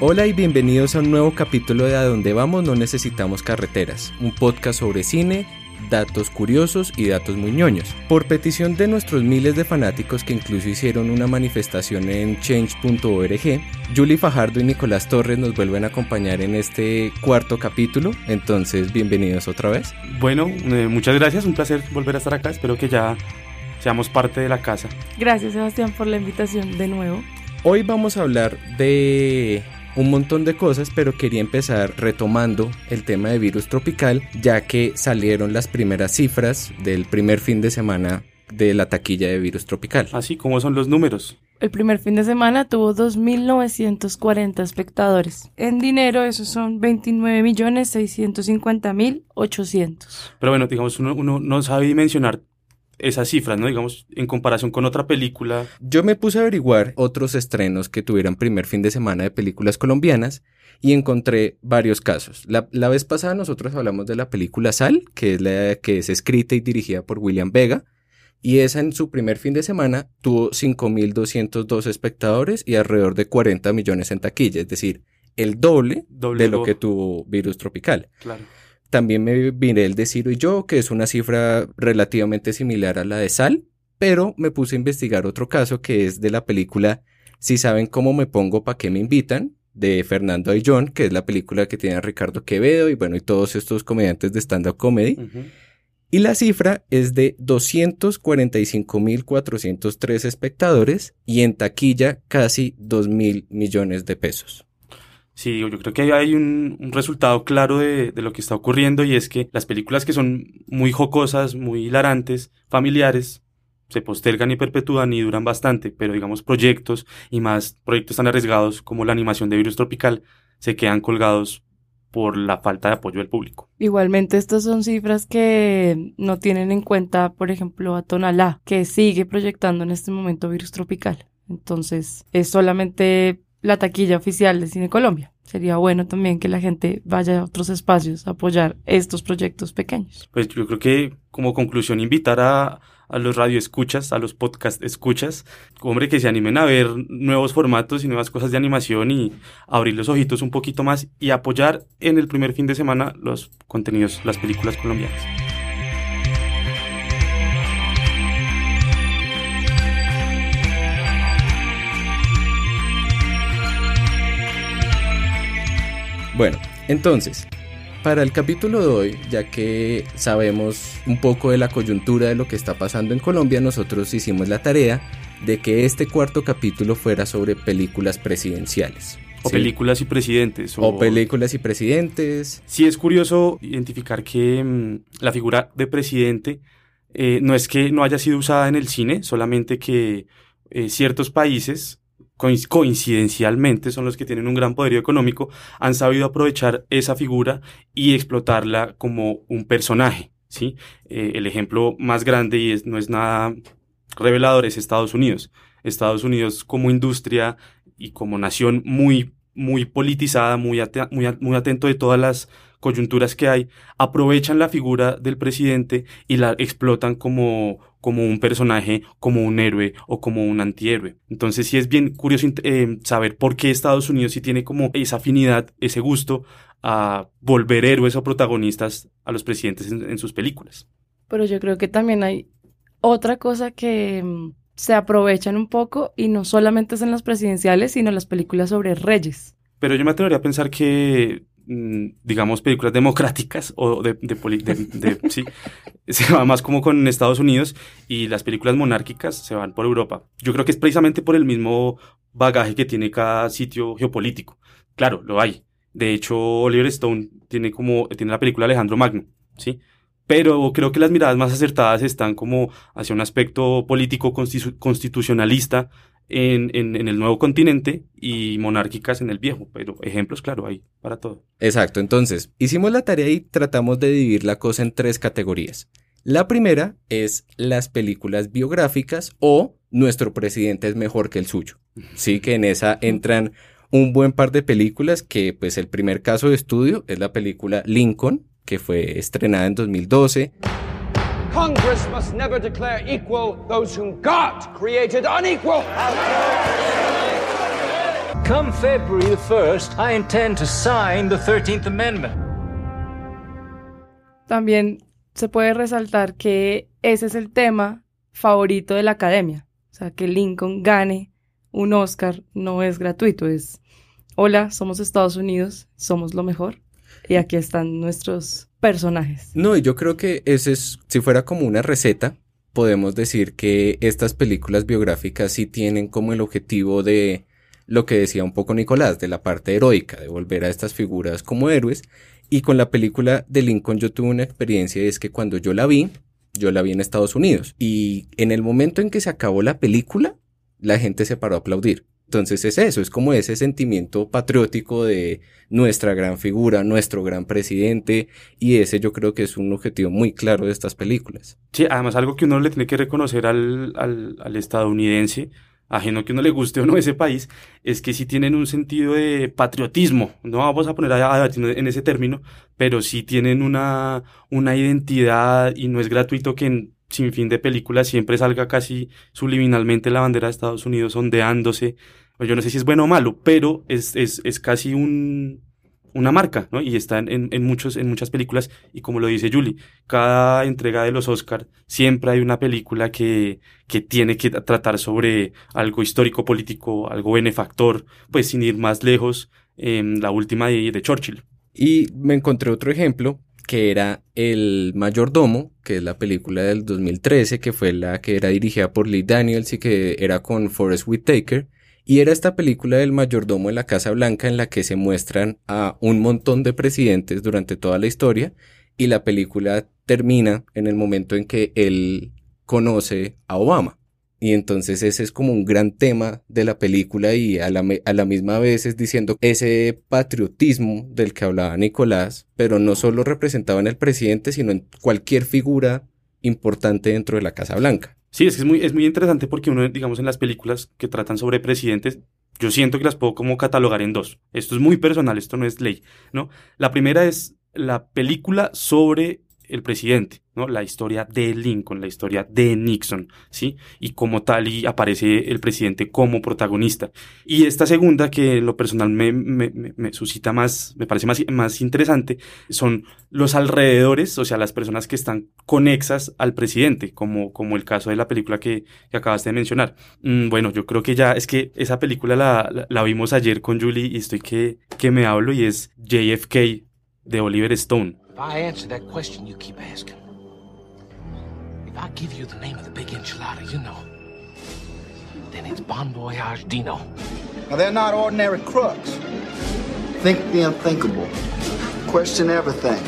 Hola y bienvenidos a un nuevo capítulo de A Dónde Vamos No Necesitamos Carreteras, un podcast sobre cine, datos curiosos y datos muy ñoños. Por petición de nuestros miles de fanáticos que incluso hicieron una manifestación en change.org, Julie Fajardo y Nicolás Torres nos vuelven a acompañar en este cuarto capítulo, entonces bienvenidos otra vez. Bueno, eh, muchas gracias, un placer volver a estar acá, espero que ya seamos parte de la casa. Gracias Sebastián por la invitación de nuevo. Hoy vamos a hablar de un montón de cosas, pero quería empezar retomando el tema de virus tropical, ya que salieron las primeras cifras del primer fin de semana de la taquilla de virus tropical. Así como son los números. El primer fin de semana tuvo 2.940 espectadores. En dinero, esos son 29.650.800. Pero bueno, digamos, uno, uno no sabe dimensionar esas cifras, ¿no? Digamos, en comparación con otra película. Yo me puse a averiguar otros estrenos que tuvieran primer fin de semana de películas colombianas y encontré varios casos. La, la, vez pasada nosotros hablamos de la película Sal, que es la que es escrita y dirigida por William Vega, y esa en su primer fin de semana tuvo 5.202 espectadores y alrededor de 40 millones en taquilla, es decir, el doble, doble de lo que tuvo Virus Tropical. Claro. También me miré el de Ciro y yo, que es una cifra relativamente similar a la de Sal, pero me puse a investigar otro caso que es de la película Si saben cómo me pongo, ¿pa' qué me invitan? de Fernando Ayllón, que es la película que tiene a Ricardo Quevedo y bueno, y todos estos comediantes de stand-up comedy. Uh -huh. Y la cifra es de 245.403 espectadores y en taquilla casi 2 mil millones de pesos. Sí, yo creo que hay un, resultado claro de, de, lo que está ocurriendo y es que las películas que son muy jocosas, muy hilarantes, familiares, se postergan y perpetúan y duran bastante, pero digamos proyectos y más proyectos tan arriesgados como la animación de Virus Tropical se quedan colgados por la falta de apoyo del público. Igualmente, estas son cifras que no tienen en cuenta, por ejemplo, a Tonalá, que sigue proyectando en este momento Virus Tropical. Entonces, es solamente la taquilla oficial de Cine Colombia. Sería bueno también que la gente vaya a otros espacios a apoyar estos proyectos pequeños. Pues yo creo que como conclusión invitar a, a los radioescuchas, a los podcast escuchas, hombre, que se animen a ver nuevos formatos y nuevas cosas de animación y abrir los ojitos un poquito más y apoyar en el primer fin de semana los contenidos, las películas colombianas. Bueno, entonces, para el capítulo de hoy, ya que sabemos un poco de la coyuntura de lo que está pasando en Colombia, nosotros hicimos la tarea de que este cuarto capítulo fuera sobre películas presidenciales. O ¿sí? películas y presidentes. O... o... películas y presidentes. Sí es curioso identificar que mmm, la figura de presidente eh, no es que no haya sido usada en el cine, solamente que eh, ciertos países coincidencialmente son los que tienen un gran poderío económico, han sabido aprovechar esa figura y explotarla como un personaje. ¿sí? Eh, el ejemplo más grande y es, no es nada revelador es Estados Unidos. Estados Unidos como industria y como nación muy, muy politizada, muy, muy atento de todas las coyunturas que hay, aprovechan la figura del presidente y la explotan como, como un personaje, como un héroe o como un antihéroe. Entonces sí es bien curioso eh, saber por qué Estados Unidos sí tiene como esa afinidad, ese gusto a volver héroes o protagonistas a los presidentes en, en sus películas. Pero yo creo que también hay otra cosa que mm, se aprovechan un poco y no solamente es en las presidenciales, sino en las películas sobre reyes. Pero yo me atrevería a pensar que digamos, películas democráticas o de, de, de, de sí, se va más como con Estados Unidos y las películas monárquicas se van por Europa. Yo creo que es precisamente por el mismo bagaje que tiene cada sitio geopolítico. Claro, lo hay. De hecho, Oliver Stone tiene como, tiene la película Alejandro Magno, ¿sí? Pero creo que las miradas más acertadas están como hacia un aspecto político constitu constitucionalista en, en, el nuevo continente y monárquicas en el viejo, pero ejemplos, claro, hay para todo. Exacto, entonces hicimos la tarea y tratamos de dividir la cosa en tres categorías. La primera es las películas biográficas o nuestro presidente es mejor que el suyo. Sí, que en esa entran un buen par de películas que pues el primer caso de estudio es la película Lincoln, que fue estrenada en 2012. Congress must never declare equal those whom God created unequal. Come February the 1st, I intend to sign the 13th Amendment. También se puede resaltar que ese es el tema favorito de la academia. O sea, que Lincoln gane un Oscar no es gratuito, es, hola, somos Estados Unidos, somos lo mejor. Y aquí están nuestros personajes. No, y yo creo que ese es, si fuera como una receta, podemos decir que estas películas biográficas sí tienen como el objetivo de lo que decía un poco Nicolás, de la parte heroica, de volver a estas figuras como héroes. Y con la película de Lincoln yo tuve una experiencia, y es que cuando yo la vi, yo la vi en Estados Unidos. Y en el momento en que se acabó la película, la gente se paró a aplaudir. Entonces es eso, es como ese sentimiento patriótico de nuestra gran figura, nuestro gran presidente, y ese yo creo que es un objetivo muy claro de estas películas. Sí, además algo que uno le tiene que reconocer al, al, al estadounidense, ajeno que uno le guste o no ese país, es que sí tienen un sentido de patriotismo, no vamos a poner a, en ese término, pero sí tienen una, una identidad y no es gratuito que en sin fin de películas siempre salga casi subliminalmente la bandera de Estados Unidos ondeándose. Yo no sé si es bueno o malo, pero es, es, es casi un, una marca, ¿no? Y está en, en, muchos, en muchas películas. Y como lo dice Julie, cada entrega de los Oscar siempre hay una película que, que tiene que tratar sobre algo histórico, político, algo benefactor, pues sin ir más lejos, en la última de, de Churchill. Y me encontré otro ejemplo que era El Mayordomo, que es la película del 2013, que fue la que era dirigida por Lee Daniels y que era con Forrest Whitaker. Y era esta película del mayordomo en la Casa Blanca en la que se muestran a un montón de presidentes durante toda la historia y la película termina en el momento en que él conoce a Obama. Y entonces ese es como un gran tema de la película y a la, a la, misma vez es diciendo ese patriotismo del que hablaba Nicolás, pero no solo representado en el presidente, sino en cualquier figura importante dentro de la Casa Blanca. Sí, es, que es, muy, es muy interesante porque uno, digamos, en las películas que tratan sobre presidentes, yo siento que las puedo como catalogar en dos. Esto es muy personal, esto no es ley, ¿no? La primera es la película sobre el presidente, ¿no? La historia de Lincoln, la historia de Nixon, ¿sí? Y como tal y aparece el presidente como protagonista. Y esta segunda, que en lo personal me, suscita más, me parece más, más interesante, son los alrededores, o sea, las personas que están conexas al presidente, como, como el caso de la película que, que acabaste de mencionar. Mm, bueno, yo creo que ya, es que esa película la, la, la vimos ayer con Julie y estoy que, que me hablo y es JFK de Oliver Stone. If I answer that question you keep asking, if I give you the name of the big enchilada, you know, then it's Bon Voyage Dino. Now, they're not ordinary crooks. Think the unthinkable. Question everything.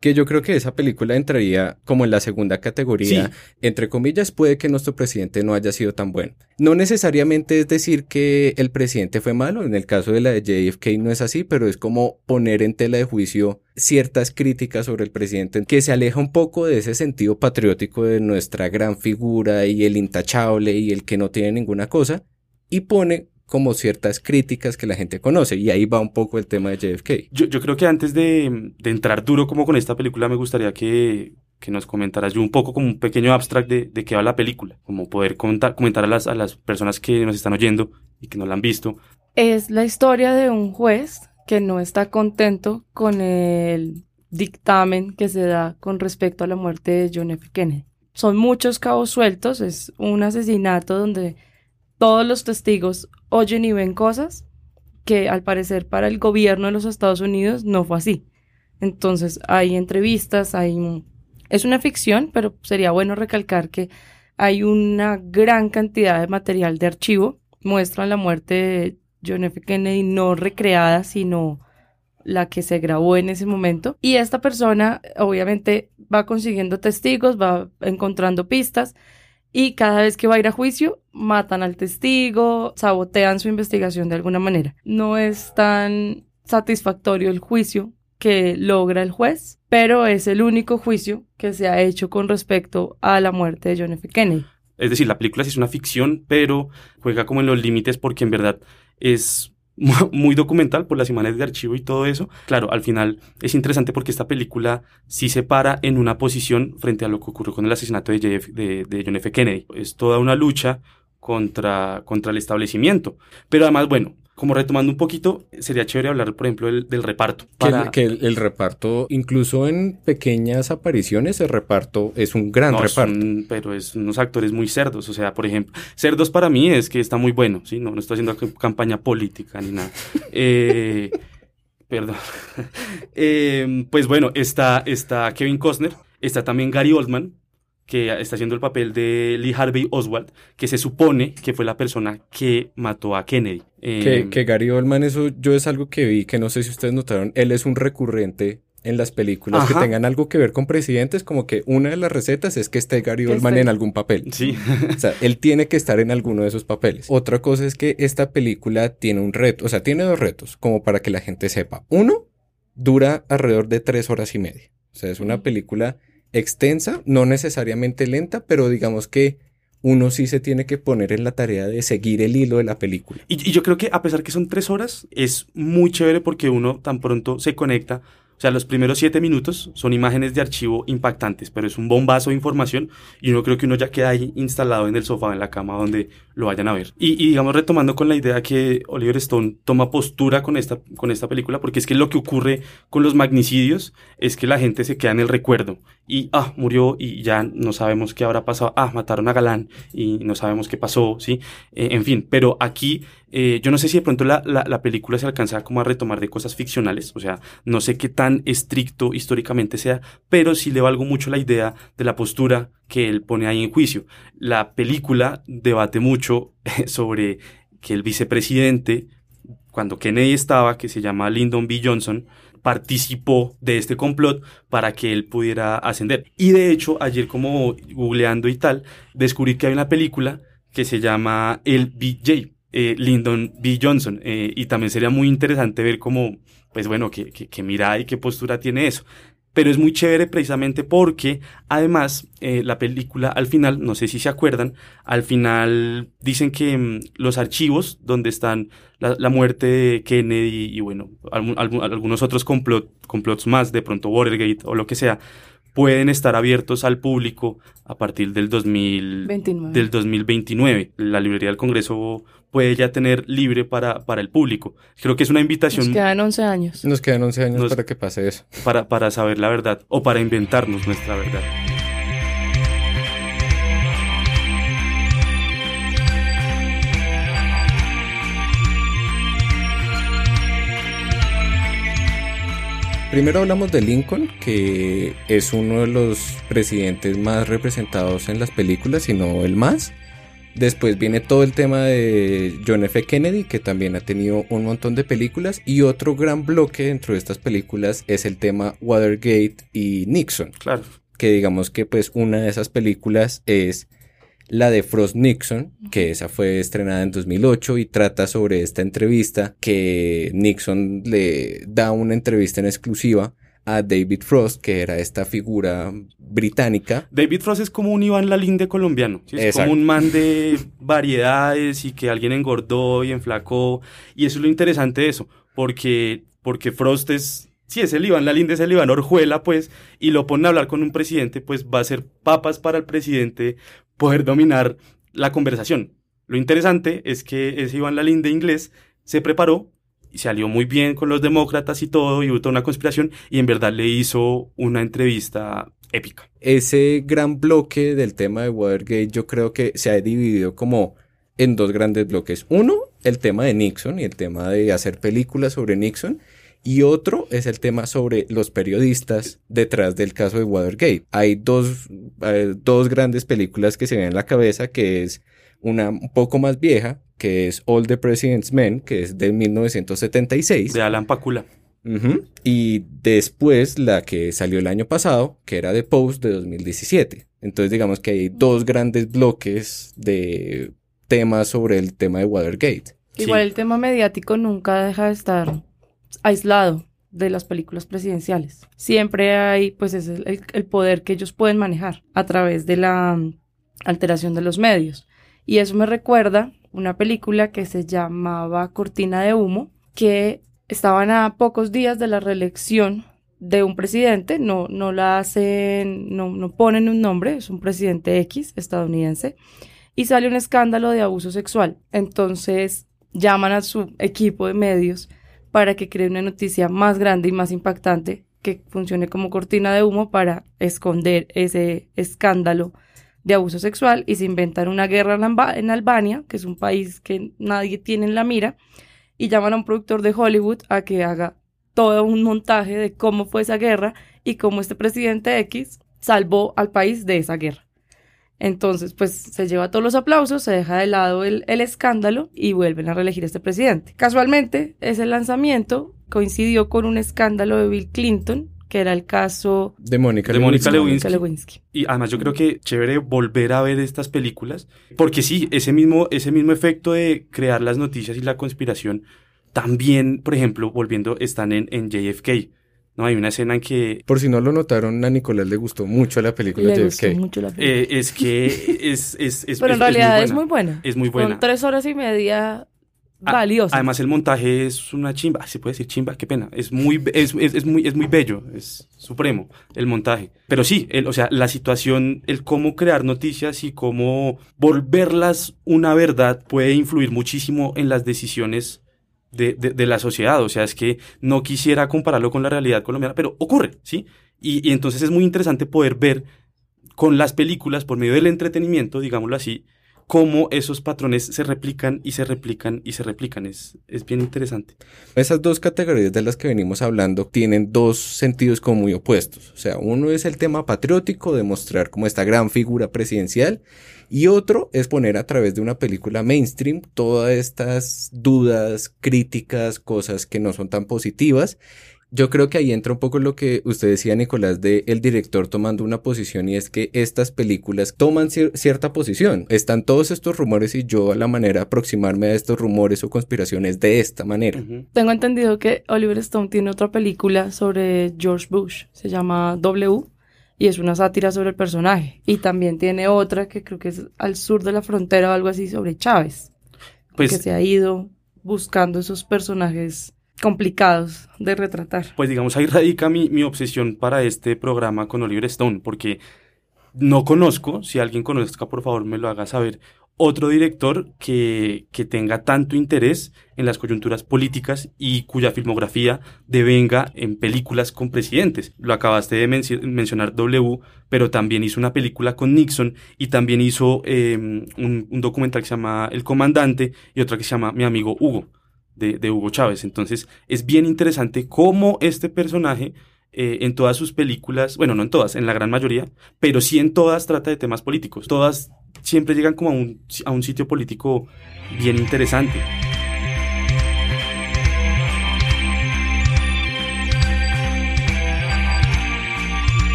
Que yo creo que esa película entraría como en la segunda categoría. Sí. Entre comillas, puede que nuestro presidente no haya sido tan bueno. No necesariamente es decir que el presidente fue malo. En el caso de la de JFK no es así, pero es como poner en tela de juicio ciertas críticas sobre el presidente que se aleja un poco de ese sentido patriótico de nuestra gran figura y el intachable y el que no tiene ninguna cosa y pone como ciertas críticas que la gente conoce y ahí va un poco el tema de JFK. Yo, yo creo que antes de, de, entrar duro como con esta película me gustaría que, que nos comentaras yo un poco como un pequeño abstract de, de qué va la película, como poder comentar, comentar a, las, a las personas que nos están oyendo y que no la han visto. Es la historia de un juez que no está contento con el dictamen que se da con respecto a la muerte de John F. Kennedy. Son muchos cabos sueltos, es un asesinato donde todos los testigos oyen y ven cosas que al parecer para el gobierno de los Estados Unidos no fue así. Entonces hay entrevistas, hay... Es una ficción, pero sería bueno recalcar que hay una gran cantidad de material de archivo. Muestran la muerte de John F. Kennedy no recreada, sino la que se grabó en ese momento. Y esta persona obviamente va consiguiendo testigos, va encontrando pistas y cada vez que va a ir a juicio matan al testigo, sabotean su investigación de alguna manera. No es tan satisfactorio el juicio que logra el juez, pero es el único juicio que se ha hecho con respecto a la muerte de John F. Kennedy. Es decir, la película sí es una ficción, pero juega como en los límites porque en verdad es muy documental por las imágenes de archivo y todo eso. Claro, al final es interesante porque esta película sí se para en una posición frente a lo que ocurrió con el asesinato de, de, de John F. Kennedy. Es toda una lucha contra, contra el establecimiento. Pero además, bueno, como retomando un poquito, sería chévere hablar, por ejemplo, del, del reparto. Que, el- Para- que el, el reparto, incluso en pequeñas apariciones, el reparto es un gran No, reparto. son- pero es unos actores muy cerdos. O sea, por ejemplo, cerdos para mí es que está muy bueno, ¿sí? No, no estoy haciendo campaña política ni nada. Eh, perdón. Eh, pues bueno, está, está Kevin Costner, está también Gary Oldman, que está haciendo el papel de Lee Harvey Oswald, que se supone que fue la persona que mató a Kennedy. Eh, Que, que Gary Oldman, eso yo es algo que vi, que no sé si ustedes notaron, él es un recurrente en las películas que tengan algo que ver con presidentes, como que una de las recetas es que esté Gary Oldman en algún papel. Sí. O sea, él tiene que estar en alguno de esos papeles. Otra cosa es que esta película tiene un reto, o sea, tiene dos retos, como para que la gente sepa. Uno, dura alrededor de tres horas y media. O sea, es una película extensa, no necesariamente lenta, pero digamos que uno sí se tiene que poner en la tarea de seguir el hilo de la película. Y, yo creo que a pesar que son tres horas, es muy chévere porque uno tan pronto se conecta. O sea, los primeros siete minutos son imágenes de archivo impactantes, pero es un bombazo de información y uno creo que uno ya queda ahí instalado en el sofá, en la cama donde lo vayan a ver. Y, y digamos, retomando con la idea que Oliver Stone toma postura con esta, con esta película, porque es que lo que ocurre con los magnicidios es que la gente se queda en el recuerdo y, ah, murió y ya no sabemos qué habrá pasado, ah, mataron a Galán y no sabemos qué pasó, ¿sí? Eh, en fin, pero aquí eh, yo no sé si de pronto la, la, la película se alcanza como a retomar de cosas ficcionales, o sea, no sé qué tan estricto históricamente sea, pero sí le valgo mucho la idea de la postura que él pone ahí en juicio. La película debate mucho sobre que el vicepresidente, cuando Kennedy estaba, que se llama Lyndon B. Johnson, participó de este complot para que él pudiera ascender. Y de hecho, ayer como googleando y tal, descubrí que hay una película que se llama El BJ, eh, Lyndon B. Johnson, eh, y también sería muy interesante ver cómo, pues bueno, qué, qué, qué mirada y qué postura tiene eso. Pero es muy chévere precisamente porque además eh, la película al final, no sé si se acuerdan, al final dicen que mm, los archivos donde están la, muerte de Kennedy y bueno, algún- algunos otros complot, complots más, de pronto Watergate o lo que sea, pueden estar abiertos al público a partir del 2000, 29. del 2029. La librería del Congreso puede ya tener libre para, para el público. Creo que es una Nos invitación quedan 11 años. Nos quedan 11 años Nos- para que pase eso. para, para saber la verdad o para inventarnos nuestra verdad. Primero hablamos de Lincoln, que es uno de los presidentes más representados en las películas, si no el más. Después viene todo el tema de John F. Kennedy, que también ha tenido un montón de películas. Y otro gran bloque dentro de estas películas es el tema Watergate y Nixon. Claro. Que digamos que pues una de esas películas es la de Frost Nixon, que esa fue estrenada en 2008 y trata sobre esta entrevista que Nixon le da una entrevista en exclusiva a David Frost, que era esta figura británica. David Frost es como un Iván Lalinde colombiano. ¿sí? Es Exacto. como un man de variedades y que alguien engordó y enflacó. Y eso es lo interesante de eso. Porque, porque Frost es. Sí, es el Iván Lalinde, es el Iván Orjuela, pues, y lo ponen a hablar con un presidente, pues va a ser papas para el presidente poder dominar la conversación. Lo interesante es que ese Iván Lalinde inglés se preparó y salió muy bien con los demócratas y todo, y hubo toda una conspiración, y en verdad le hizo una entrevista épica. Ese gran bloque del tema de Watergate yo creo que se ha dividido como en dos grandes bloques. Uno, el tema de Nixon y el tema de hacer películas sobre Nixon. Y otro es el tema sobre los periodistas detrás del caso de Watergate. Hay dos, eh, dos grandes películas que se ven en la cabeza, que es una un poco más vieja, que es All the President's Men, que es de 1976. De Alan Pakula. Y después la que salió el año pasado, que era The Post de 2017. Entonces digamos que hay dos grandes bloques de temas sobre el tema de Watergate. Igual Sí. el tema mediático nunca deja de estar aislado de las películas presidenciales. Siempre hay, pues, es el, poder que ellos pueden manejar a través de la mm, alteración de los medios. Y eso me recuerda una película que se llamaba Cortina de Humo, que estaban a pocos días de la reelección de un presidente, no, no la hacen, no, no ponen un nombre, es un presidente X estadounidense, y sale un escándalo de abuso sexual. Entonces llaman a su equipo de medios para que cree una noticia más grande y más impactante que funcione como cortina de humo para esconder ese escándalo de abuso sexual y se inventan una guerra en, Alba- en Albania, que es un país que nadie tiene en la mira, y llaman a un productor de Hollywood a que haga todo un montaje de cómo fue esa guerra y cómo este presidente X salvó al país de esa guerra. Entonces, pues se lleva todos los aplausos, se deja de lado el, el escándalo y vuelven a reelegir a este presidente. Casualmente, ese lanzamiento coincidió con un escándalo de Bill Clinton, que era el caso De Mónica De Mónica Lewinsky. de Lewinsky. Lewinsky. Y además yo creo que chévere volver a ver estas películas, porque sí, ese mismo, ese mismo efecto de crear las noticias y la conspiración, también, por ejemplo, volviendo, están en, en JFK. ¿No? Hay una escena en que Por si no lo notaron, a Nicolás le gustó mucho la película Le gustó JFK. mucho la película. eh, es que es, es, es, Pero en es- realidad es muy buena. es muy buena. Es muy buena. Son tres horas y media valiosas. Además el montaje es una chimba, se puede decir chimba, qué pena. Es muy es, es, es muy es muy bello, es supremo el montaje. Pero sí, el, o sea, la situación, el cómo crear noticias y cómo volverlas una verdad puede influir muchísimo en las decisiones de, de, de la sociedad. O sea, es que no quisiera compararlo con la realidad colombiana, pero ocurre, ¿sí? Y, y entonces es muy interesante poder ver con las películas, por medio del entretenimiento, digámoslo así, cómo esos patrones se replican y se replican y se replican. Es, es bien interesante. Esas dos categorías de las que venimos hablando tienen dos sentidos como muy opuestos. O sea, uno es el tema patriótico, demostrar como esta gran figura presidencial, y otro es poner a través de una película mainstream todas estas dudas, críticas, cosas que no son tan positivas. Yo creo que ahí entra un poco lo que usted decía, Nicolás, de el director tomando una posición y es que estas películas toman cier- cierta posición. Están todos estos rumores y yo a la manera de aproximarme a estos rumores o conspiraciones de esta manera. Tengo entendido que Oliver Stone tiene otra película sobre George Bush, se llama W, y es una sátira sobre el personaje. Y también tiene otra que creo que es al sur de la frontera o algo así sobre Chávez, que Pues, se ha ido buscando esos personajes complicados de retratar. pues digamos, ahí radica mi, mi obsesión para este programa con Oliver Stone, porque no conozco, si alguien conozca, por favor me lo haga saber, otro director que, que tenga tanto interés en las coyunturas políticas y cuya filmografía devenga en películas con presidentes. Lo acabaste de menci- mencionar W, pero también hizo una película con Nixon y también hizo eh, un, un documental que se llama El Comandante y otra que se llama Mi amigo Hugo, de, de Hugo Chávez. Entonces es bien interesante cómo este personaje eh, en todas sus películas, bueno, no en todas, en la gran mayoría, pero sí en todas trata de temas políticos. Todas siempre llegan como a un, a un sitio político bien interesante.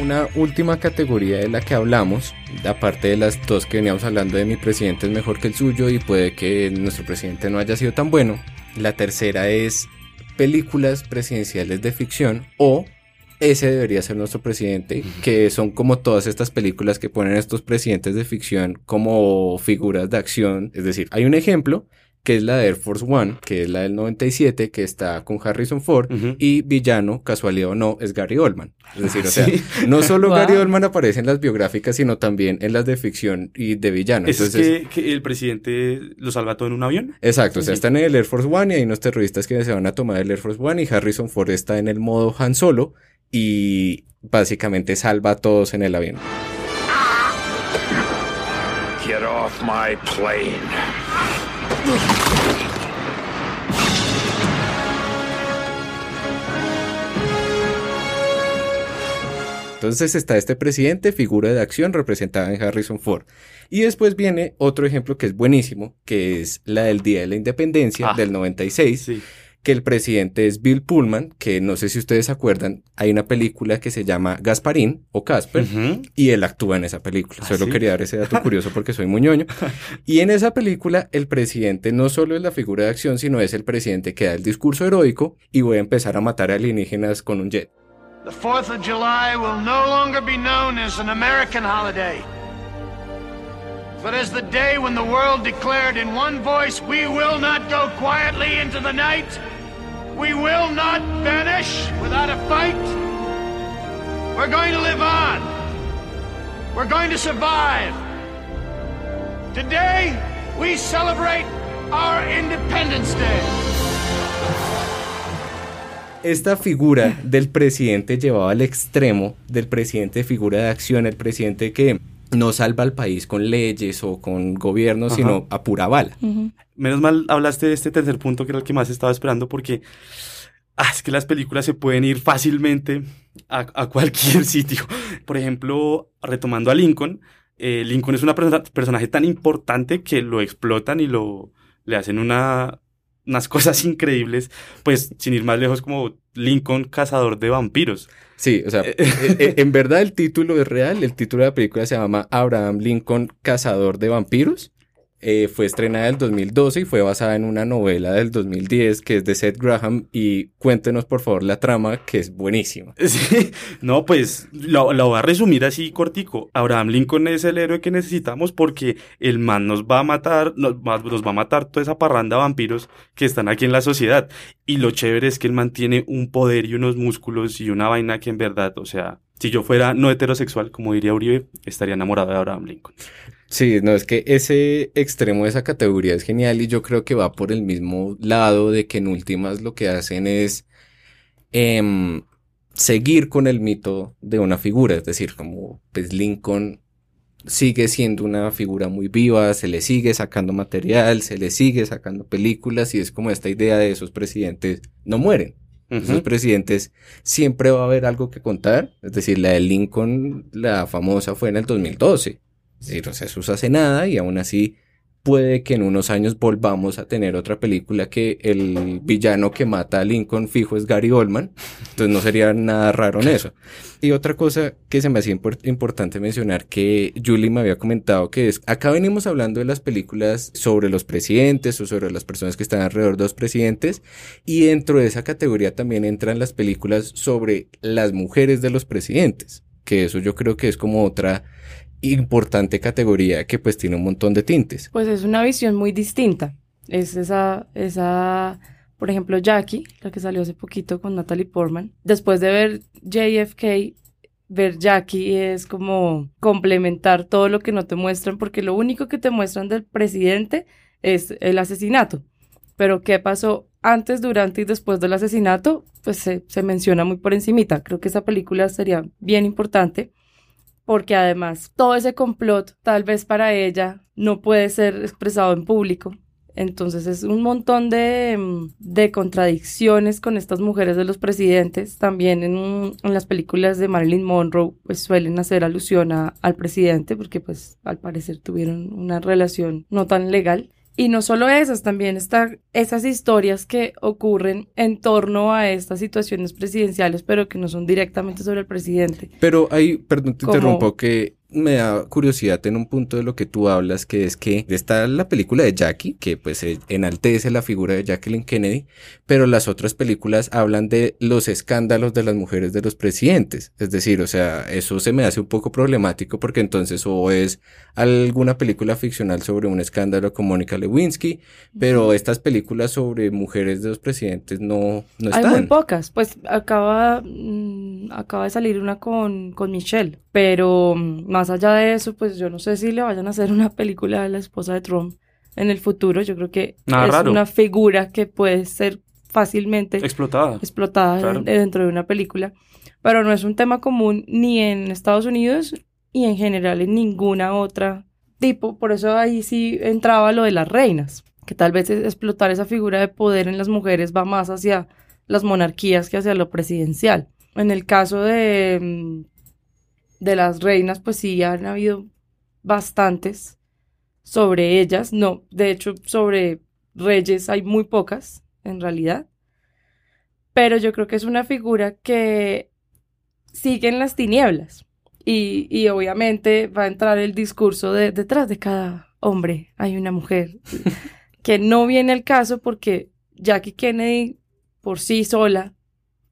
Una última categoría de la que hablamos, aparte de las dos que veníamos hablando de mi presidente es mejor que el suyo y puede que nuestro presidente no haya sido tan bueno. La tercera es películas presidenciales de ficción o ese debería ser nuestro presidente, que son como todas estas películas que ponen a estos presidentes de ficción como figuras de acción. Es decir, hay un ejemplo que es la de Air Force One, que es la del 97, que está con Harrison Ford, y villano, casualidad o no, es Gary Oldman. Es decir, o sea, Sí. no solo Wow. Gary Oldman aparece en las biográficas, sino también en las de ficción y de villano. ¿Es Entonces, que, que el presidente lo salva todo en un avión? Exacto, o sea, Sí. están en el Air Force One y hay unos terroristas que se van a tomar el Air Force One y Harrison Ford está en el modo Han Solo y básicamente salva a todos en el avión. Get off my plane. Entonces está este presidente, figura de acción representada en Harrison Ford. Y después viene otro ejemplo que es buenísimo, que es la del Día de la Independencia Ah. del 96, Sí. Que el presidente es Bill Pullman, que no sé si ustedes se acuerdan, hay una película que se llama Gasparín o Casper, y él actúa en esa película. ¿Ah, Solo sí? quería dar ese dato curioso porque soy muñoño. Y en esa película, el presidente no solo es la figura de acción, sino es el presidente que da el discurso heroico y voy a empezar a matar alienígenas con un jet. The 4th of July will no longer be known as an American holiday, but as the day when the world declared in one voice, we will not go quietly into the night. We will not vanish without a fight. We're going to live on. we're going to survive. Today, we celebrate our Independence Day. Esta figura del presidente llevaba al extremo del presidente figura de acción, el presidente que no salva al país con leyes o con gobierno, Ajá. sino a pura bala. Menos mal hablaste de este tercer punto que era el que más estaba esperando porque ah, es que las películas se pueden ir fácilmente a, a cualquier sitio. Por ejemplo, retomando a Lincoln, eh, Lincoln es un personaje tan importante que lo explotan y lo le hacen una, unas cosas increíbles, pues sin ir más lejos como Lincoln cazador de vampiros. Sí, o sea, eh, eh, en verdad el título es real, el título de la película se llama Abraham Lincoln, Cazador de Vampiros. Eh, fue estrenada en el 2012 y fue basada en una novela del 2010 que es de Seth Graham y cuéntenos por favor la trama que es buenísima. Sí, no, pues lo, lo voy a resumir así cortico. Abraham Lincoln es el héroe que necesitamos porque el man nos va a matar, nos va, nos va a matar toda esa parranda de vampiros que están aquí en la sociedad. Y lo chévere es que el man tiene un poder y unos músculos y una vaina que en verdad, o sea, si yo fuera no heterosexual, como diría Uribe, estaría enamorado de Abraham Lincoln. Sí, no, es que ese extremo de esa categoría es genial y yo creo que va por el mismo lado de que en últimas lo que hacen es em, seguir con el mito de una figura, es decir, como pues Lincoln sigue siendo una figura muy viva, se le sigue sacando material, se le sigue sacando películas y es como esta idea de esos presidentes no mueren. Esos presidentes siempre va a haber algo que contar, es decir, la de Lincoln, la famosa fue en el 2012. Es decir, se hace nada y aún así puede que en unos años volvamos a tener otra película que el villano que mata a Lincoln fijo es Gary Oldman. Entonces no sería nada raro en eso. Y otra cosa que se me hacía impor- importante mencionar que Julie me había comentado que es, acá venimos hablando de las películas sobre los presidentes o sobre las personas que están alrededor de los presidentes y dentro de esa categoría también entran las películas sobre las mujeres de los presidentes, que eso yo creo que es como otra importante categoría que pues tiene un montón de tintes. Pues es una visión muy distinta. Es esa, esa, por ejemplo, Jackie, la que salió hace poquito con Natalie Portman. Después de ver JFK, ver Jackie es como complementar todo lo que no te muestran, porque lo único que te muestran del presidente es el asesinato. Pero qué pasó antes, durante y después del asesinato, pues se, menciona muy por encimita. Creo que esa película sería bien importante porque además todo ese complot tal vez para ella no puede ser expresado en público. Entonces es un montón de, mm, de contradicciones con estas mujeres de los presidentes. También en, las películas de Marilyn Monroe pues suelen hacer alusión a- al presidente porque pues al parecer tuvieron una relación no tan legal. Y no solo esas, también están esas historias que ocurren en torno a estas situaciones presidenciales, pero que no son directamente sobre el presidente. Pero ahí, perdón, te Como- interrumpo, que me da curiosidad en un punto de lo que tú hablas, que es que está la película de Jackie, que pues eh, enaltece la figura de Jacqueline Kennedy, pero las otras películas hablan de los escándalos de las mujeres de los presidentes. Es decir, o sea, eso se me hace un poco problemático porque entonces o es alguna película ficcional sobre un escándalo con Mónica Lewinsky, pero estas películas sobre mujeres de los presidentes no, no Hay están. muy pocas. Pues acaba, mm, acaba de salir una con, con Michelle. Pero mm, más allá de eso, pues yo no sé si le vayan a hacer una película de la esposa de Trump en el futuro. Yo creo que Nada es raro. una figura que puede ser fácilmente Explotada. explotada Claro. dentro de una película. Pero no es un tema común ni en Estados Unidos y en general en ninguna otra tipo. Por eso ahí sí entraba lo de las reinas, que tal vez explotar esa figura de poder en las mujeres va más hacia las monarquías que hacia lo presidencial. En el caso de, mm, de las reinas, pues sí han habido bastantes sobre ellas. No, de hecho, sobre reyes hay muy pocas, en realidad. Pero yo creo que es una figura que sigue en las tinieblas. Y, y obviamente va a entrar el discurso de detrás de cada hombre hay una mujer. que no viene al caso porque Jackie Kennedy por sí sola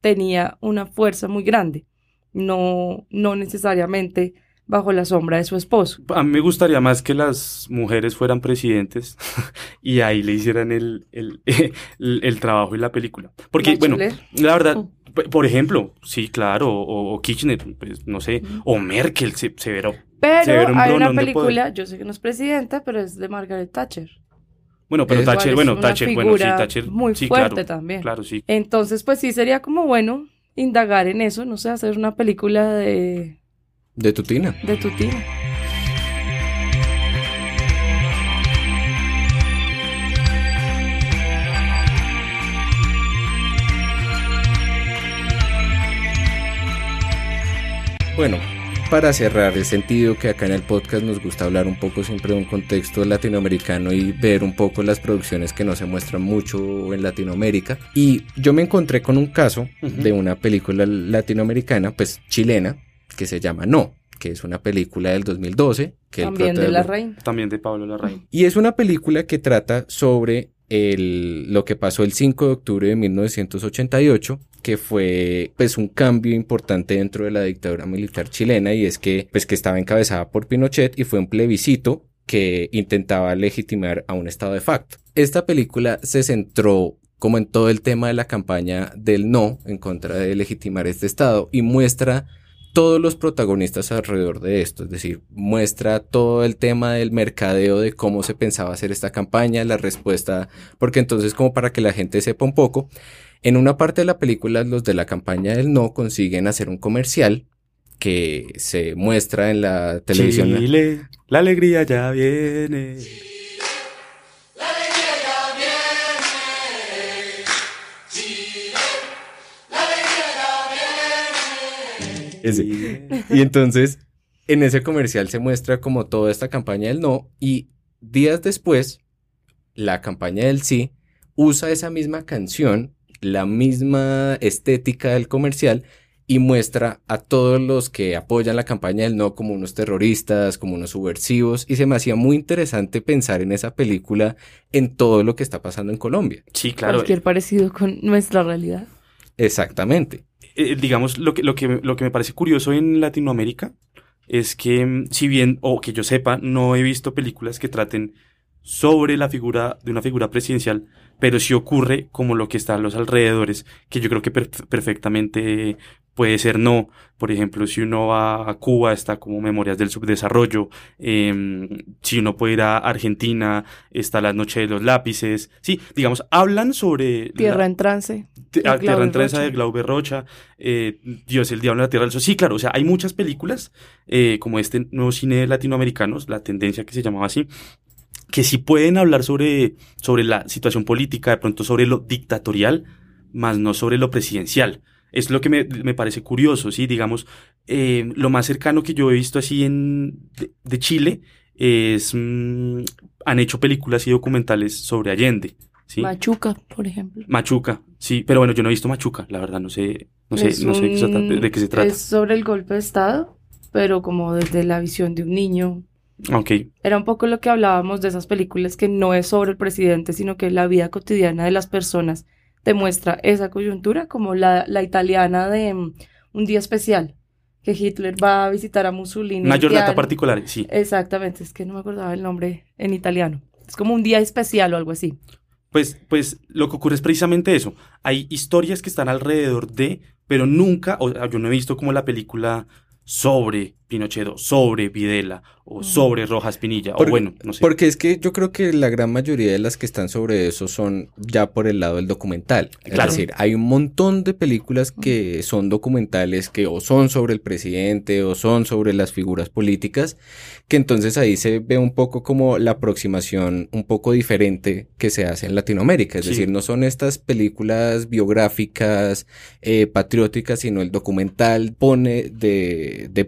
tenía una fuerza muy grande. No, no necesariamente bajo la sombra de su esposo. A mí me gustaría más que las mujeres fueran presidentes y ahí le hicieran el, el, el, el trabajo y la película. Porque, bueno, la verdad. P- Por ejemplo, sí, claro, o, o Kirchner, pues, no sé, o Merkel, se, severo. Pero severo hay una película, yo sé que no es presidenta, pero es de Margaret Thatcher. Bueno, pero Thatcher, bueno, Thatcher, bueno, sí, Thatcher. muy sí, fuerte claro, también. Claro, sí. Entonces, pues sí sería como bueno indagar en eso, no sé, hacer una película de, De Tutina. de tu tía. Bueno, para cerrar el sentido que acá en el podcast nos gusta hablar un poco siempre de un contexto latinoamericano y ver un poco las producciones que no se muestran mucho en Latinoamérica. Y yo me encontré con un caso de una película latinoamericana, pues chilena, que se llama No, que es una película del 2012. Que También de la protagon- reina. También de Pablo Larraín. y es una película que trata sobre el, lo que pasó el 5 de octubre de 1988, que fue pues un cambio importante dentro de la dictadura militar chilena y es que pues que estaba encabezada por Pinochet y fue un plebiscito que intentaba legitimar a un estado de facto. Esta película se centró como en todo el tema de la campaña del no en contra de legitimar este estado y muestra todos los protagonistas alrededor de esto, es decir, muestra todo el tema del mercadeo de cómo se pensaba hacer esta campaña, la respuesta, porque entonces como para que la gente sepa un poco, en una parte de la película los de la campaña del no consiguen hacer un comercial que se muestra en la televisión. Chile, la alegría ya viene. Ese. Y entonces, en ese comercial se muestra como toda esta campaña del no y días después, la campaña del sí usa esa misma canción, la misma estética del comercial y muestra a todos los que apoyan la campaña del no como unos terroristas, como unos subversivos y se me hacía muy interesante pensar en esa película en todo lo que está pasando en Colombia. Sí, claro. Cualquier parecido con nuestra realidad. Exactamente. eh, digamos, lo que, lo, que, lo que me parece curioso en Latinoamérica es que, mm, si bien, o que yo sepa, no he visto películas que traten sobre la figura de una figura presidencial, pero sí ocurre como lo que está a los alrededores, que yo creo que per- perfectamente puede ser no. Por ejemplo, si uno va a Cuba, está como Memorias del Subdesarrollo. em, si uno puede ir a Argentina, está La Noche de los Lápices. Sí, digamos, hablan sobre... la- Tierra en trance. Ah, Tierra en Rocha. de Glauber Rocha, eh, Dios, el Diablo en la Tierra del Sol. Sí, claro, o sea, hay muchas películas eh, como este nuevo cine latinoamericanos, la tendencia que se llamaba así, que sí pueden hablar sobre, sobre la situación política, de pronto sobre lo dictatorial, más no sobre lo presidencial. Es lo que me, me parece curioso, ¿sí? Digamos, eh, lo más cercano que yo he visto así en, de, de Chile es... mm, han hecho películas y documentales sobre Allende, ¿sí? Machuca, por ejemplo. Machuca, sí, pero bueno, yo no he visto Machuca, la verdad, no sé, no sé, no sé de de qué se trata. Es sobre el golpe de Estado, pero como desde la visión de un niño. Ok, Era un poco lo que hablábamos de esas películas que no es sobre el presidente, sino que la vida cotidiana de las personas te muestra esa coyuntura, como la, la italiana de mm, Un día especial, que Hitler va a visitar a Mussolini. una jornada particular, sí. Exactamente, es que no me acordaba el nombre en italiano. Es como un día especial o algo así. Pues, pues lo que ocurre es precisamente eso. Hay historias que están alrededor de, pero nunca, o yo no he visto como la película sobre Pinochet, o sobre Videla, o sobre Rojas Pinilla, o bueno, no sé. Porque es que yo creo que la gran mayoría de las que están sobre eso son ya por el lado del documental. Claro. Es decir, hay un montón de películas que son documentales que o son sobre el presidente o son sobre las figuras políticas, que entonces ahí se ve un poco como la aproximación un poco diferente que se hace en Latinoamérica. Es Sí. decir, no son estas películas biográficas, eh, patrióticas, sino el documental pone de, de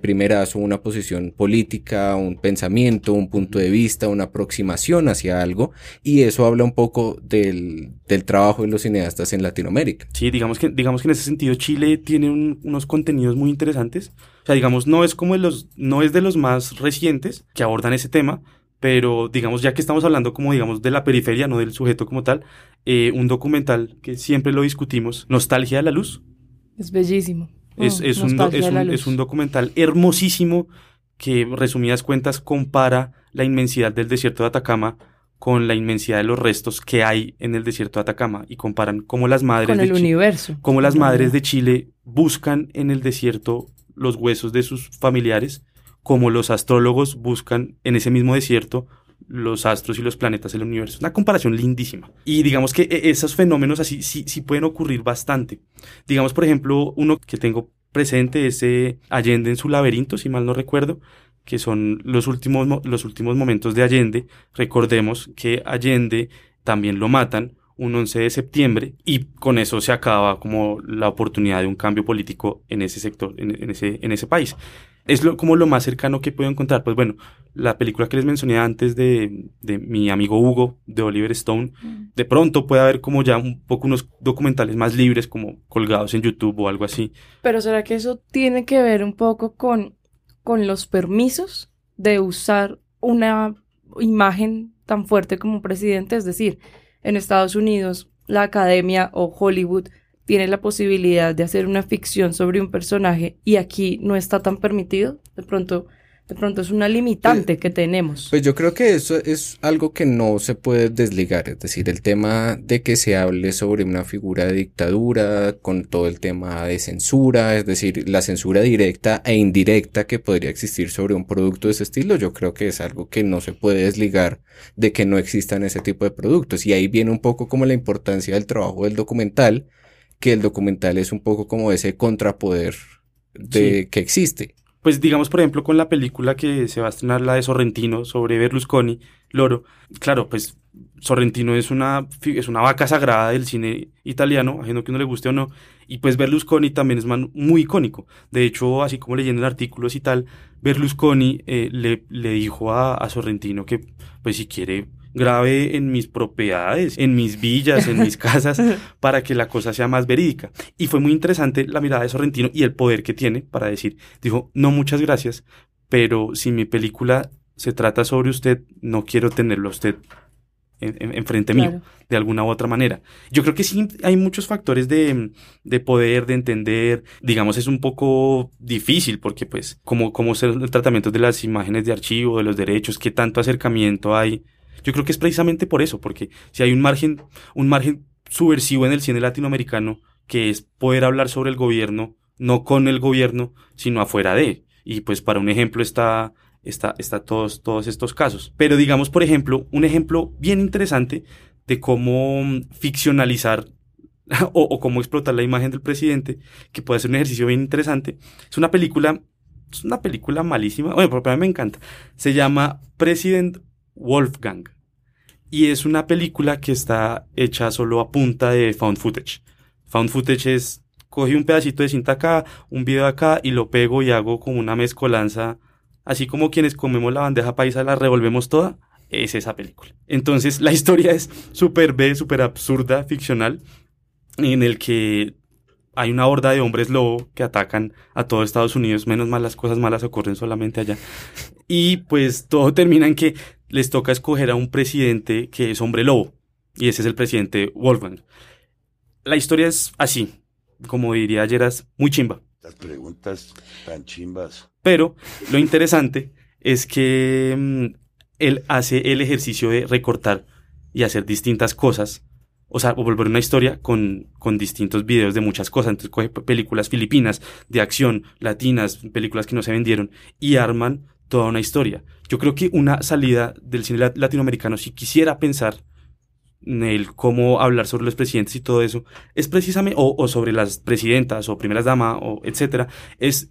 una posición política, un pensamiento, un punto de vista, una aproximación hacia algo, y eso habla un poco del, del trabajo de los cineastas en Latinoamérica. Sí, digamos que, digamos que en ese sentido Chile tiene un- unos contenidos muy interesantes. O sea, digamos, no es como de los, no es de los más recientes que abordan ese tema, pero digamos, ya que estamos hablando como digamos de la periferia, no del sujeto como tal, eh, un documental que siempre lo discutimos, Nostalgia de la Luz. Es bellísimo. Es, Mm, es, un, es, un, luz. es un documental hermosísimo que, resumidas cuentas, compara la inmensidad del desierto de Atacama con la inmensidad de los restos que hay en el desierto de Atacama y comparan cómo las madres Con de el universo. cómo las madres de Chile buscan en el desierto los huesos de sus familiares, como los astrólogos buscan en ese mismo desierto los astros y los planetas del universo. Una comparación lindísima. Y digamos que e- esos fenómenos así sí, sí pueden ocurrir bastante. Digamos, por ejemplo, uno que tengo presente es eh, Allende en su laberinto, si mal no recuerdo, que son los últimos, mo- los últimos momentos de Allende. Recordemos que Allende también lo matan un 11 de septiembre y con eso se acaba como la oportunidad de un cambio político en ese sector, en ese, en ese país. Es lo, como lo más cercano que puedo encontrar. Pues bueno, la película que les mencioné antes de, de mi amigo Hugo, de Oliver Stone, de pronto puede haber como ya un poco unos documentales más libres, como colgados en YouTube o algo así. Pero ¿será que eso tiene que ver un poco con, con los permisos de usar una imagen tan fuerte como un presidente? Es decir, en Estados Unidos la academia o Hollywood tiene la posibilidad de hacer una ficción sobre un personaje y aquí no está tan permitido. De pronto, de pronto es una limitante que tenemos. Pues yo creo que eso es algo que no se puede desligar, es decir, el tema de que se hable sobre una figura de dictadura con todo el tema de censura, es decir, la censura directa e indirecta que podría existir sobre un producto de ese estilo, yo creo que es algo que no se puede desligar de que no existan ese tipo de productos. Y ahí viene un poco como la importancia del trabajo del documental, que el documental es un poco como ese contrapoder de Sí. que existe. Pues digamos, por ejemplo, con la película que se va a estrenar, la de Sorrentino, sobre Berlusconi, Loro, claro, pues Sorrentino es una, es una vaca sagrada del cine italiano, ajeno que no le guste o no, y pues Berlusconi también es man- muy icónico. De hecho, así como leyendo en artículos y tal, Berlusconi eh, le, le dijo a, a Sorrentino que, pues si quiere, grabe en mis propiedades, en mis villas, en mis casas, para que la cosa sea más verídica. Y fue muy interesante la mirada de Sorrentino y el poder que tiene para decir, dijo, no muchas gracias, pero si mi película se trata sobre usted, no quiero tenerlo a usted en- en- enfrente mío, de alguna u otra manera. Yo creo que sí hay muchos factores de, de poder, de entender, digamos, es un poco difícil porque pues como, como ser el tratamiento de las imágenes de archivo, de los derechos, qué tanto acercamiento hay. Yo creo que es precisamente por eso, porque si hay un margen, un margen subversivo en el cine latinoamericano, que es poder hablar sobre el gobierno, no con el gobierno, sino afuera de. Y pues para un ejemplo está, está, está todos, todos estos casos. Pero digamos, por ejemplo, un ejemplo bien interesante de cómo mm, ficcionalizar o, cómo explotar la imagen del presidente, que puede ser un ejercicio bien interesante. Es una película, es una película malísima, bueno, pero a mí me encanta. Se llama President Wolfgang. Y es una película que está hecha solo a punta de found footage. Found footage es, cogí un pedacito de cinta acá, un video acá y lo pego y hago como una mezcolanza, así como quienes comemos la bandeja paisa la revolvemos toda, es esa película. Entonces la historia es súper B, súper absurda, ficcional, en el que hay una horda de hombres lobo que atacan a todo Estados Unidos, menos mal las cosas malas ocurren solamente allá. Y pues todo termina en que les toca escoger a un presidente que es hombre lobo. Y ese es el presidente Wolfgang. La historia es así, como diría Yeras, muy chimba. Las preguntas tan chimbas. Pero lo interesante es que mm, él hace el ejercicio de recortar y hacer distintas cosas. O sea, o volver una historia con, con distintos videos de muchas cosas. Entonces coge películas filipinas, de acción, latinas, películas que no se vendieron y arman toda una historia. Yo creo que una salida del cine lat- latinoamericano, si quisiera pensar en el cómo hablar sobre los presidentes y todo eso, es precisamente, o, o sobre las presidentas o primeras damas, o etcétera, es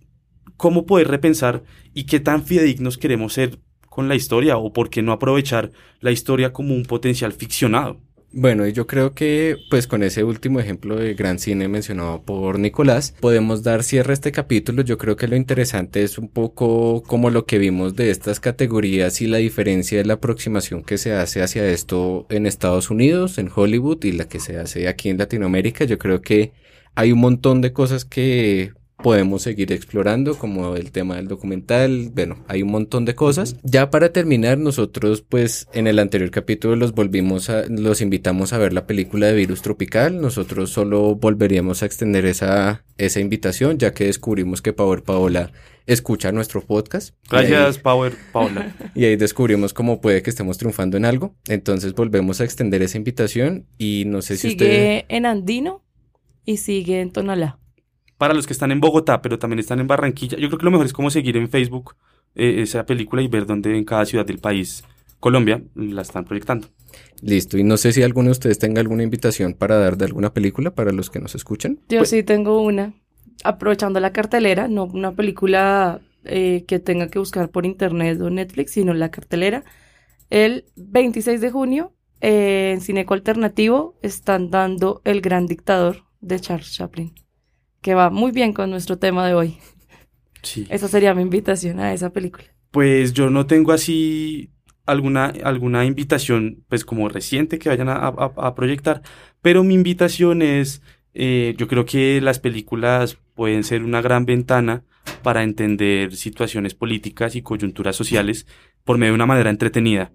cómo poder repensar y qué tan fidedignos queremos ser con la historia o por qué no aprovechar la historia como un potencial ficcionado. Bueno, y yo creo que pues con ese último ejemplo de gran cine mencionado por Nicolás, podemos dar cierre a este capítulo. Yo creo que lo interesante es un poco como lo que vimos de estas categorías y la diferencia de la aproximación que se hace hacia esto en Estados Unidos, en Hollywood y la que se hace aquí en Latinoamérica. Yo creo que hay un montón de cosas que podemos seguir explorando, como el tema del documental, bueno, hay un montón de cosas. Ya para terminar, nosotros pues en el anterior capítulo los volvimos a, los invitamos a ver la película de Virus Tropical, nosotros solo volveríamos a extender esa, esa invitación, ya que descubrimos que Power Paola escucha nuestro podcast. Gracias, Power Paola. Y ahí descubrimos cómo puede que estemos triunfando en algo. Entonces volvemos a extender esa invitación y no sé si sigue usted... en Andino y sigue en Tonalá. Para los que están en Bogotá, pero también están en Barranquilla, yo creo que lo mejor es como seguir en Facebook eh, esa película y ver dónde en cada ciudad del país, Colombia, la están proyectando. Listo, y no sé si alguno de ustedes tenga alguna invitación para dar de alguna película para los que nos escuchan. Yo Pues- sí tengo una, aprovechando la cartelera, no una película eh, que tenga que buscar por internet o Netflix, sino la cartelera. El 26 de junio, eh, en Cineco Alternativo, están dando El Gran Dictador de Charles Chaplin, que va muy bien con nuestro tema de hoy. Sí. Esa sería mi invitación a esa película. Pues yo no tengo así alguna, alguna invitación, pues como reciente que vayan a, a- a proyectar, pero mi invitación es, eh, yo creo que las películas pueden ser una gran ventana para entender situaciones políticas y coyunturas sociales por medio de una manera entretenida.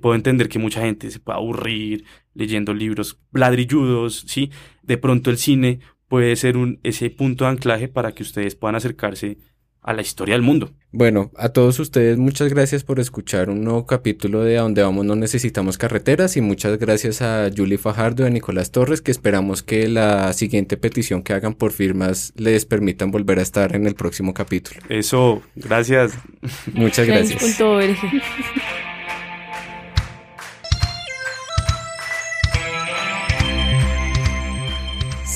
Puedo entender que mucha gente se puede aburrir leyendo libros ladrilludos, ¿sí? De pronto el cine puede ser un, ese punto de anclaje para que ustedes puedan acercarse a la historia del mundo. Bueno, a todos ustedes muchas gracias por escuchar un nuevo capítulo de A Donde Vamos No Necesitamos Carreteras y muchas gracias a Julie Fajardo y a Nicolás Torres que esperamos que la siguiente petición que hagan por firmas les permitan volver a estar en el próximo capítulo. Eso, gracias. Muchas gracias.